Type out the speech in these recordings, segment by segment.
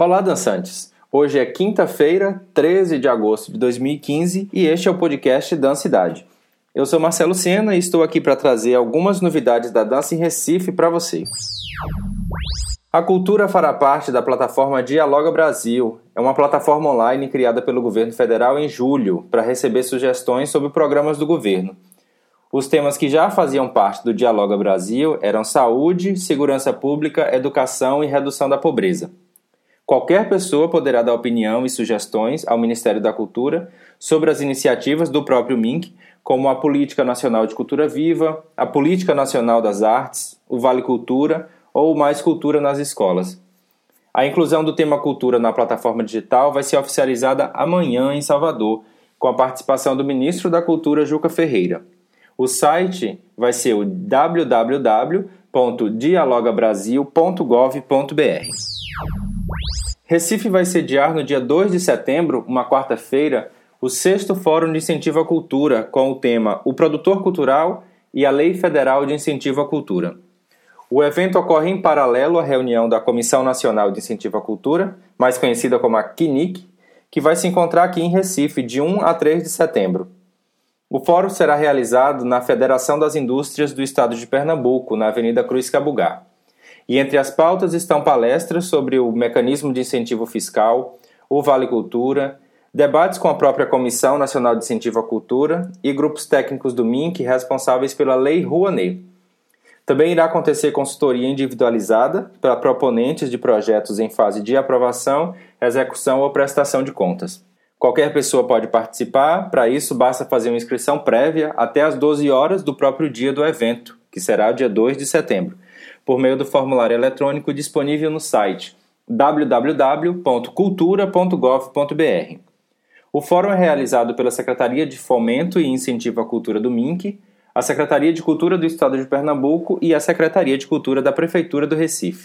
Olá, dançantes! Hoje é quinta-feira, 13 de agosto de 2015 e este é o podcast Dança Cidade. Eu sou Marcelo Sena e estou aqui para trazer algumas novidades da dança em Recife para você. A cultura fará parte da plataforma Dialoga Brasil. É uma plataforma online criada pelo governo federal em julho para receber sugestões sobre programas do governo. Os temas que já faziam parte do Dialoga Brasil eram saúde, segurança pública, educação e redução da pobreza. Qualquer pessoa poderá dar opinião e sugestões ao Ministério da Cultura sobre as iniciativas do próprio MINC, como a Política Nacional de Cultura Viva, a Política Nacional das Artes, o Vale Cultura ou Mais Cultura nas escolas. A inclusão do tema cultura na plataforma digital vai ser oficializada amanhã em Salvador, com a participação do ministro da Cultura Juca Ferreira. O site vai ser o www.dialogabrasil.gov.br. Recife vai sediar no dia 2 de setembro, uma quarta-feira, o sexto Fórum de Incentivo à Cultura, com o tema O Produtor Cultural e a Lei Federal de Incentivo à Cultura. O evento ocorre em paralelo à reunião da Comissão Nacional de Incentivo à Cultura, mais conhecida como a CNIC, que vai se encontrar aqui em Recife de 1 a 3 de setembro. O fórum será realizado na Federação das Indústrias do Estado de Pernambuco, na Avenida Cruz Cabugá. E entre as pautas estão palestras sobre o mecanismo de incentivo fiscal, o Vale Cultura, debates com a própria Comissão Nacional de Incentivo à Cultura e grupos técnicos do MINC responsáveis pela Lei Rouanet. Também irá acontecer consultoria individualizada para proponentes de projetos em fase de aprovação, execução ou prestação de contas. Qualquer pessoa pode participar, para isso basta fazer uma inscrição prévia até às 12 horas do próprio dia do evento, que será dia 2 de setembro por meio do formulário eletrônico disponível no site www.cultura.gov.br. O fórum é realizado pela Secretaria de Fomento e Incentivo à Cultura do MINC, a Secretaria de Cultura do Estado de Pernambuco e a Secretaria de Cultura da Prefeitura do Recife.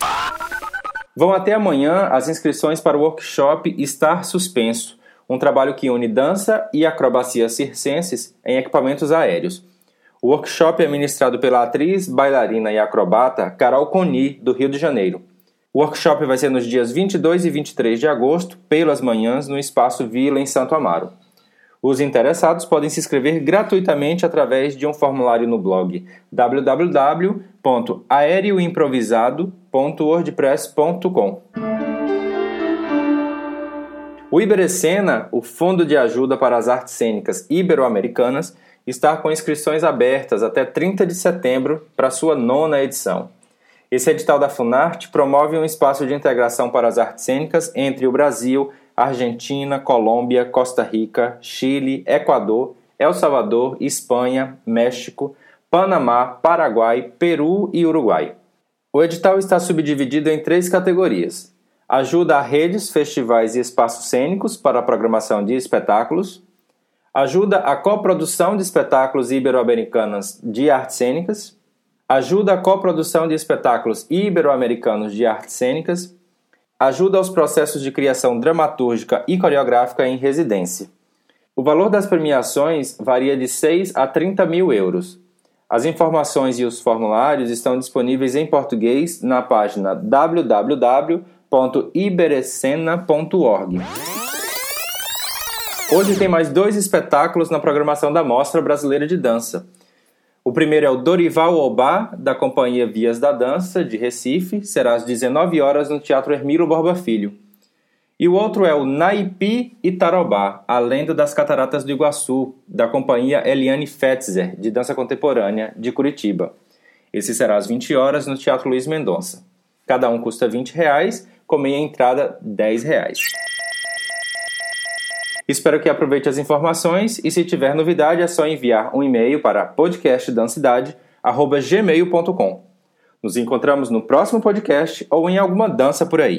Vão até amanhã as inscrições para o workshop Estar Suspenso, um trabalho que une dança e acrobacia circenses em equipamentos aéreos. O workshop é ministrado pela atriz, bailarina e acrobata Carol Coni, do Rio de Janeiro. O workshop vai ser nos dias 22 e 23 de agosto, pelas manhãs, no Espaço Vila, em Santo Amaro. Os interessados podem se inscrever gratuitamente através de um formulário no blog www.aereoimprovisado.wordpress.com. O Iberecena, o Fundo de Ajuda para as Artes Cênicas Ibero-Americanas, está com inscrições abertas até 30 de setembro para sua nona edição. Esse edital da Funarte promove um espaço de integração para as artes cênicas entre o Brasil, Argentina, Colômbia, Costa Rica, Chile, Equador, El Salvador, Espanha, México, Panamá, Paraguai, Peru e Uruguai. O edital está subdividido em três categorias: ajuda a redes, festivais e espaços cênicos para a programação de espetáculos, ajuda a coprodução de espetáculos ibero-americanos de artes cênicas, ajuda a coprodução de espetáculos ibero-americanos de artes cênicas, ajuda aos processos de criação dramatúrgica e coreográfica em residência. O valor das premiações varia de 6 a 30 mil euros. As informações e os formulários estão disponíveis em português na página www.iberecena.org. Hoje tem mais dois espetáculos na programação da Mostra Brasileira de Dança. O primeiro é o Dorival Obá, da Companhia Vias da Dança, de Recife, será às 19 horas no Teatro Hermilo Borba Filho. E o outro é o Naipi Itarobá, a lenda das Cataratas do Iguaçu, da Companhia Eliane Fetzer, de Dança Contemporânea, de Curitiba. Esse será às 20 horas no Teatro Luiz Mendonça. Cada um custa 20 reais, com meia entrada 10 reais. Espero que aproveite as informações e se tiver novidade é só enviar um e-mail para podcastdancidade@gmail.com. Nos encontramos no próximo podcast ou em alguma dança por aí.